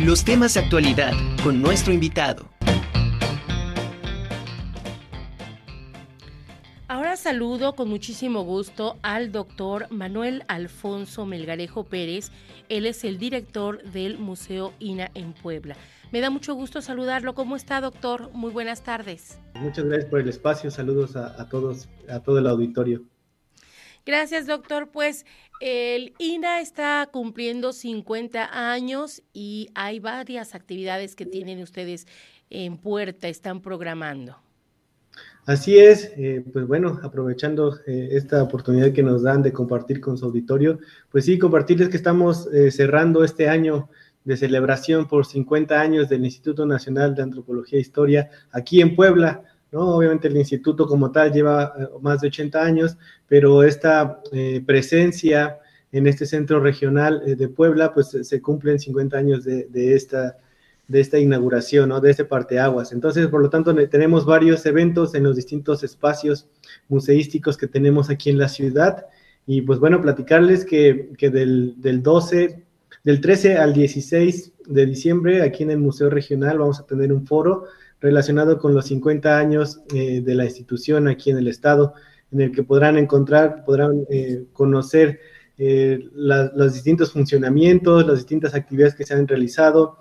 Los temas de actualidad con nuestro invitado. Ahora saludo con muchísimo gusto al doctor Manuel Alfonso Melgarejo Pérez. Él es el director del Museo INA en Puebla. Me da mucho gusto saludarlo. ¿Cómo está, doctor? Muy buenas tardes. Muchas gracias por el espacio. Saludos a, a todos, a todo el auditorio. Gracias, doctor. Pues el INA está cumpliendo 50 años y hay varias actividades que tienen ustedes en puerta, están programando. Así es, eh, pues bueno, aprovechando eh, esta oportunidad que nos dan de compartir con su auditorio, pues sí, compartirles que estamos eh, cerrando este año de celebración por 50 años del Instituto Nacional de Antropología e Historia aquí en Puebla. ¿No? Obviamente el instituto como tal lleva eh, más de 80 años, pero esta eh, presencia en este centro regional eh, de Puebla, pues se cumplen 50 años de, esta, de esta inauguración, ¿no? de este parteaguas. Entonces, por lo tanto, tenemos varios eventos en los distintos espacios museísticos que tenemos aquí en la ciudad. Y pues bueno, platicarles que, que del, del 12, del 13 al 16 de diciembre, aquí en el Museo Regional, vamos a tener un foro relacionado con los 50 años eh, de la institución aquí en el estado, en el que podrán encontrar, podrán eh, conocer eh, los distintos funcionamientos, las distintas actividades que se han realizado,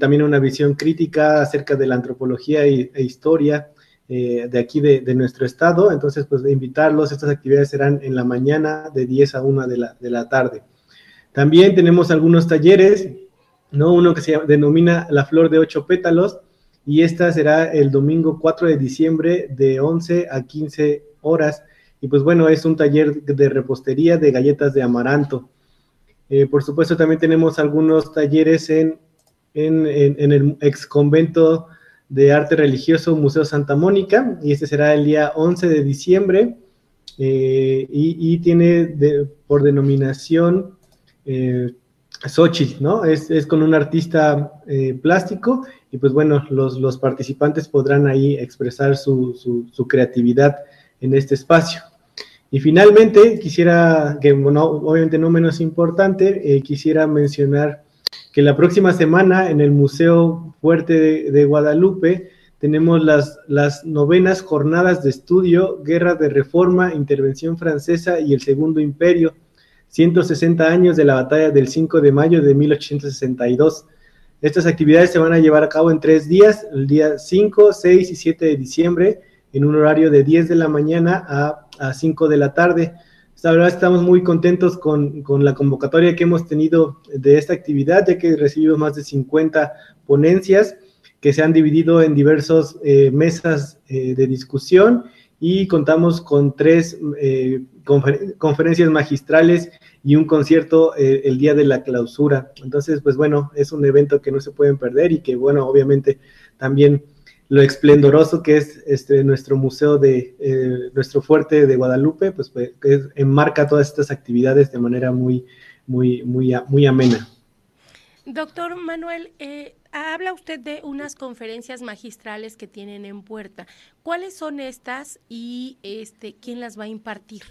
también una visión crítica acerca de la antropología e, historia de aquí de, nuestro estado. Entonces, pues invitarlos, estas actividades serán en la mañana de 10 a 1 de la, de la tarde. También tenemos algunos talleres, ¿no? Uno que se denomina La Flor de Ocho Pétalos, y esta será el domingo 4 de diciembre de 11 a 15 horas. Y pues bueno, es un taller de repostería de galletas de amaranto. Eh, por supuesto, también tenemos algunos talleres en, en, el ex convento de arte religioso Museo Santa Mónica, y este será el día 11 de diciembre, eh, y, tiene por denominación eh, Xochitl, ¿no? Es, con un artista eh, plástico y pues bueno, los, participantes podrán ahí expresar su, creatividad en este espacio. Y finalmente, quisiera, que bueno, obviamente no menos importante, eh, quisiera mencionar que la próxima semana en el Museo Fuerte de, Guadalupe tenemos las, las novenas jornadas de estudio, Guerra de Reforma, Intervención Francesa y el Segundo Imperio 160 años de la batalla del 5 de mayo de 1862. Estas actividades se van a llevar a cabo en tres días, el día 5, 6 y 7 de diciembre, en un horario de 10 de la mañana a, a 5 de la tarde. La verdad estamos muy contentos con, con, la convocatoria que hemos tenido de esta actividad, ya que recibimos más de 50 ponencias que se han dividido en diversas eh, mesas eh, de discusión y contamos con tres eh, conferencias magistrales y un concierto eh, el día de la clausura. Entonces, pues bueno, es un evento que no se pueden perder y que, bueno, obviamente también lo esplendoroso que es este, nuestro museo de eh, nuestro fuerte de Guadalupe, pues, pues enmarca todas estas actividades de manera muy, muy, muy, muy amena. Doctor Manuel, eh, habla usted de unas conferencias magistrales que tienen en puerta. ¿Cuáles son estas y este, quién las va a impartir?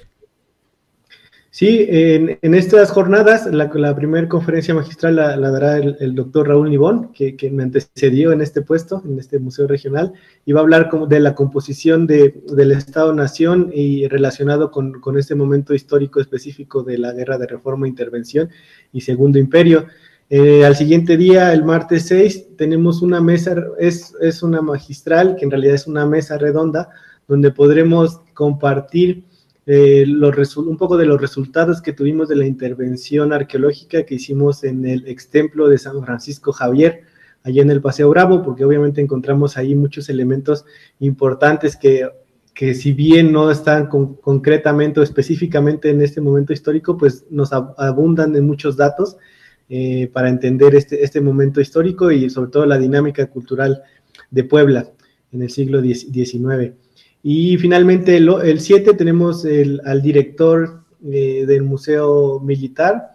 Sí, en, estas jornadas, la, primera conferencia magistral la, dará el, doctor Raúl Nibón, que, me antecedió en este puesto, en este museo regional, y va a hablar de la composición del Estado-Nación y relacionado con, este momento histórico específico de la Guerra de Reforma, Intervención y Segundo Imperio. Eh, al siguiente día, el martes 6, tenemos una mesa, es, es una magistral, que en realidad es una mesa redonda, donde podremos compartir eh, un poco de los resultados que tuvimos de la intervención arqueológica que hicimos en el ex templo de San Francisco Javier, allá en el Paseo Bravo, porque obviamente encontramos ahí muchos elementos importantes que, que si bien no están concretamente o específicamente en este momento histórico, pues nos abundan en muchos datos eh, para entender este, este momento histórico y sobre todo la dinámica cultural de Puebla en el siglo XIX. Y finalmente el 7 tenemos al director eh, del Museo Militar,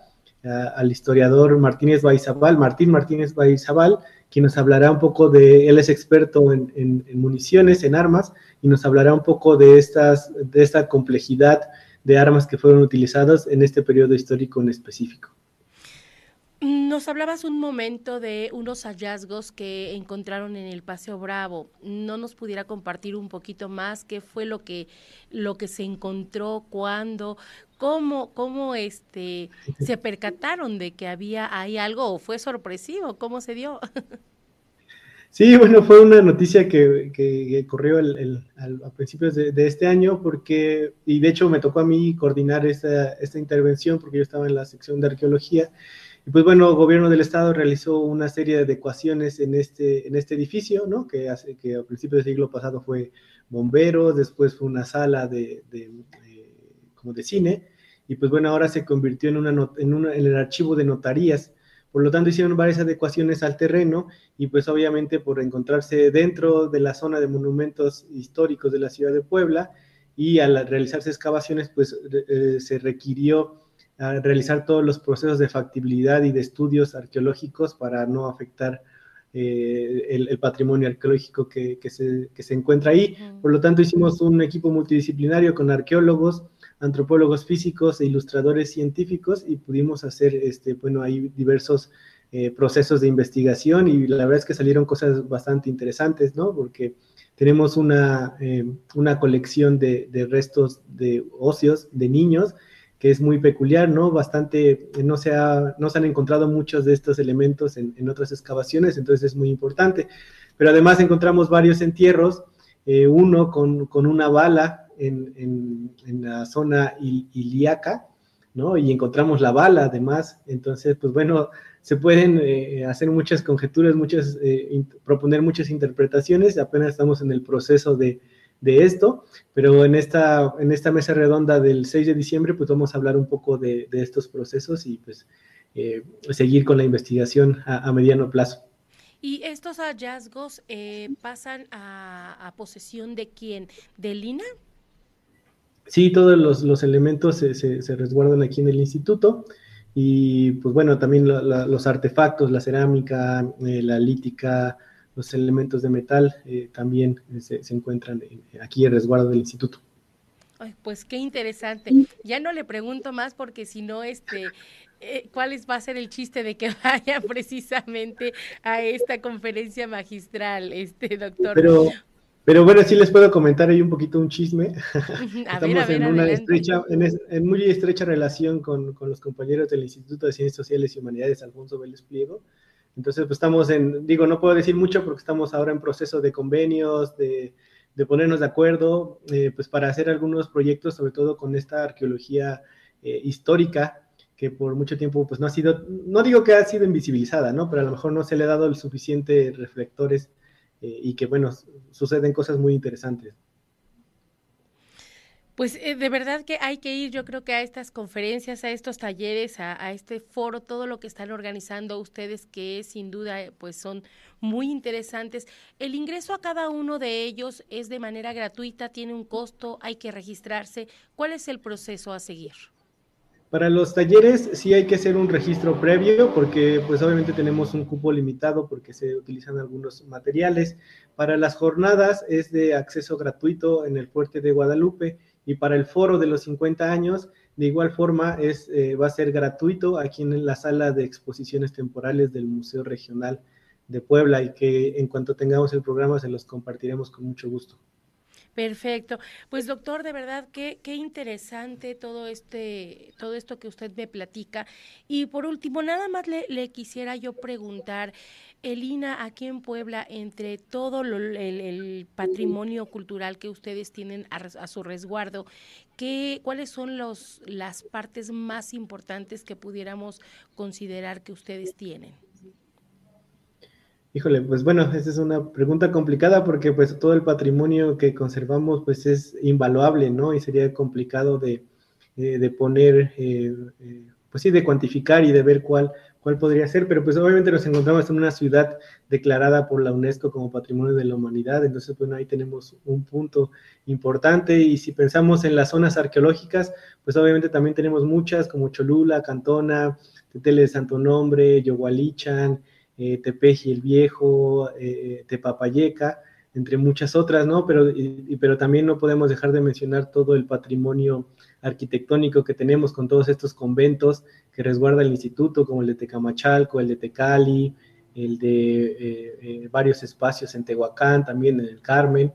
al historiador Martínez Baizabal, Martín Martínez Baizabal, quien nos hablará un poco de, él es experto en, municiones, en armas, y nos hablará un poco de, estas, de esta complejidad de armas que fueron utilizadas en este periodo histórico en específico. Nos hablabas un momento de unos hallazgos que encontraron en el Paseo Bravo. ¿No nos pudiera compartir un poquito más qué fue lo que lo que se encontró, cuándo, cómo cómo este se percataron de que había ahí algo o fue sorpresivo, cómo se dio? Sí, bueno, fue una noticia que, que corrió el, a principios de, de, este año porque, y de hecho me tocó a mí coordinar esta, esta intervención porque yo estaba en la sección de arqueología y pues bueno, el gobierno del estado realizó una serie de adecuaciones en este, en este edificio, ¿no? Que, hace, que a principios del siglo pasado fue bomberos, después fue una sala de, como de cine, y pues bueno, ahora se convirtió en, una, en, una, en el archivo de notarías. Por lo tanto, hicieron varias adecuaciones al terreno y pues obviamente por encontrarse dentro de la zona de monumentos históricos de la ciudad de Puebla y al realizarse excavaciones, pues eh, se requirió a realizar todos los procesos de factibilidad y de estudios arqueológicos para no afectar eh, el, patrimonio arqueológico que, se, se, encuentra ahí. Por lo tanto, hicimos un equipo multidisciplinario con arqueólogos, antropólogos físicos e ilustradores científicos y pudimos hacer, este, bueno, ahí diversos eh, procesos de investigación y la verdad es que salieron cosas bastante interesantes, ¿no? Porque tenemos una, eh, una colección de, de restos de ocios de niños que es muy peculiar, ¿no? Bastante, no se, ha, no se han encontrado muchos de estos elementos en, en otras excavaciones, entonces es muy importante. Pero además encontramos varios entierros, eh, uno con, con, una bala en, en, la zona ilíaca, ¿no? Y encontramos la bala además, entonces, pues bueno, se pueden eh, hacer muchas conjeturas, muchas, eh, proponer muchas interpretaciones, apenas estamos en el proceso de, de esto, pero en esta, en esta mesa redonda del 6 de diciembre, pues vamos a hablar un poco de, estos procesos y pues eh, seguir con la investigación a, mediano plazo. ¿Y estos hallazgos eh, pasan a, posesión de quién? ¿De Lina? Sí, todos los, elementos se, resguardan aquí en el instituto y pues bueno, también los artefactos, la cerámica, eh, la lítica, los elementos de metal eh, también eh, se, encuentran aquí en resguardo del instituto. Ay, pues qué interesante. Ya no le pregunto más porque si no, este, eh, ¿cuál va a ser el chiste de que vaya precisamente a esta conferencia magistral, este doctor? Pero, pero bueno, sí les puedo comentar ahí un poquito un chisme. Estamos en una estrecha, en, muy estrecha relación con, con los compañeros del Instituto de Ciencias Sociales y Humanidades, Alfonso Vélez Pliego entonces, pues estamos en, digo, no puedo decir mucho porque estamos ahora en proceso de convenios, de, ponernos de acuerdo, eh, pues para hacer algunos proyectos, sobre todo con esta arqueología eh, histórica, que por mucho tiempo, pues no ha sido, no digo que ha sido invisibilizada, ¿no? Pero a lo mejor no se le ha dado el suficiente reflectores eh, y que, bueno, suceden cosas muy interesantes. Pues eh, de verdad que hay que ir, yo creo que a estas conferencias, a estos talleres, a, este foro, todo lo que están organizando ustedes, que sin duda eh, pues son muy interesantes. El ingreso a cada uno de ellos es de manera gratuita, tiene un costo, hay que registrarse. ¿Cuál es el proceso a seguir? Para los talleres sí hay que hacer un registro previo porque pues obviamente tenemos un cupo limitado porque se utilizan algunos materiales. Para las jornadas es de acceso gratuito en el fuerte de Guadalupe y para el foro de los 50 años, de igual forma, es, eh, va a ser gratuito aquí en la sala de exposiciones temporales del Museo Regional de Puebla y que en cuanto tengamos el programa se los compartiremos con mucho gusto. Perfecto. Pues doctor, de verdad qué, qué interesante todo este, todo esto que usted me platica. Y por último, nada más le, le quisiera yo preguntar, Elina, aquí en Puebla, entre todo el, patrimonio cultural que ustedes tienen a, su resguardo, ¿qué, ¿cuáles son los, las partes más importantes que pudiéramos considerar que ustedes tienen? Híjole, pues bueno, esa es una pregunta complicada porque pues todo el patrimonio que conservamos pues es invaluable, ¿no? Y sería complicado de, eh, poner, eh, eh, pues sí, de cuantificar y de ver cuál, cuál podría ser, pero pues obviamente nos encontramos en una ciudad declarada por la UNESCO como Patrimonio de la Humanidad, entonces bueno, ahí tenemos un punto importante y si pensamos en las zonas arqueológicas, pues obviamente también tenemos muchas como Cholula, Cantona, Tetele de Santo Nombre, Yogualichan, eh, Tepeji el Viejo, eh, Tepapayeca, entre muchas otras, ¿no? Pero, pero también no podemos dejar de mencionar todo el patrimonio arquitectónico que tenemos con todos estos conventos que resguarda el instituto, como el de Tecamachalco, el de Tecali, el de eh, eh, varios espacios en Tehuacán, también en el Carmen,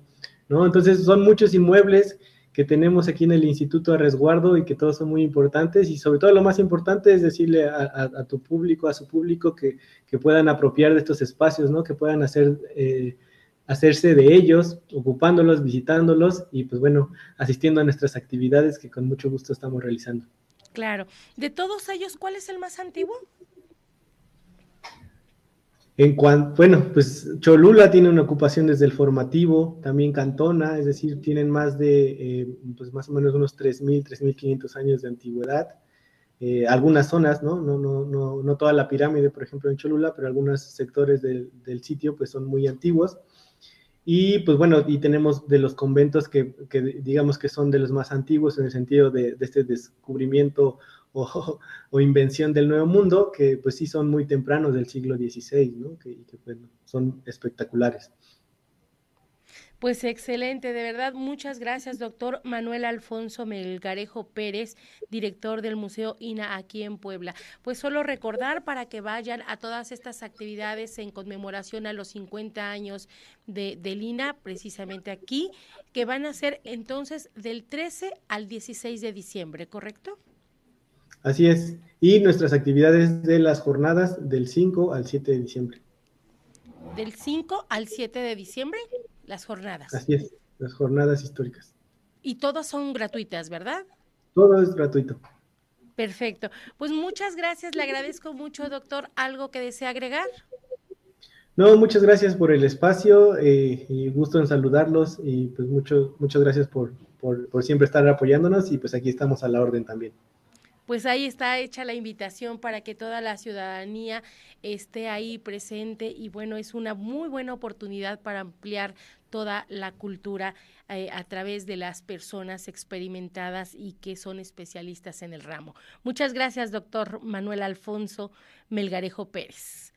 ¿no? Entonces son muchos inmuebles que tenemos aquí en el Instituto de Resguardo y que todos son muy importantes y sobre todo lo más importante es decirle a, tu público, a su público que, que, puedan apropiar de estos espacios, ¿no? Que puedan hacer, eh, hacerse de ellos, ocupándolos, visitándolos y pues bueno, asistiendo a nuestras actividades que con mucho gusto estamos realizando. Claro. De todos ellos, ¿cuál es el más antiguo? En cuanto, bueno, pues Cholula tiene una ocupación desde el formativo, también Cantona, es decir, tienen más de, eh, pues más o menos unos 3.000, 3.500 años de antigüedad. Eh, algunas zonas, ¿no? No, ¿no? no, no, toda la pirámide, por ejemplo, en Cholula, pero algunos sectores del, del, sitio, pues son muy antiguos. Y pues bueno, y tenemos de los conventos que, que digamos que son de los más antiguos en el sentido de, este descubrimiento o, invención del Nuevo Mundo, que pues sí son muy tempranos del siglo XVI, ¿no? que, que son espectaculares. Pues excelente, de verdad, muchas gracias, doctor Manuel Alfonso Melgarejo Pérez, director del Museo INA aquí en Puebla. Pues solo recordar para que vayan a todas estas actividades en conmemoración a los 50 años de, del INA, precisamente aquí, que van a ser entonces del 13 al 16 de diciembre, ¿correcto? Así es. Y nuestras actividades de las jornadas del 5 al 7 de diciembre. Del 5 al 7 de diciembre, las jornadas. Así es, las jornadas históricas. Y todas son gratuitas, ¿verdad? Todo es gratuito. Perfecto. Pues muchas gracias, le agradezco mucho, doctor. ¿Algo que desea agregar? No, muchas gracias por el espacio eh, y gusto en saludarlos y pues mucho, muchas gracias por, por, por siempre estar apoyándonos y pues aquí estamos a la orden también pues ahí está hecha la invitación para que toda la ciudadanía esté ahí presente y bueno, es una muy buena oportunidad para ampliar toda la cultura eh, a través de las personas experimentadas y que son especialistas en el ramo. Muchas gracias, doctor Manuel Alfonso Melgarejo Pérez.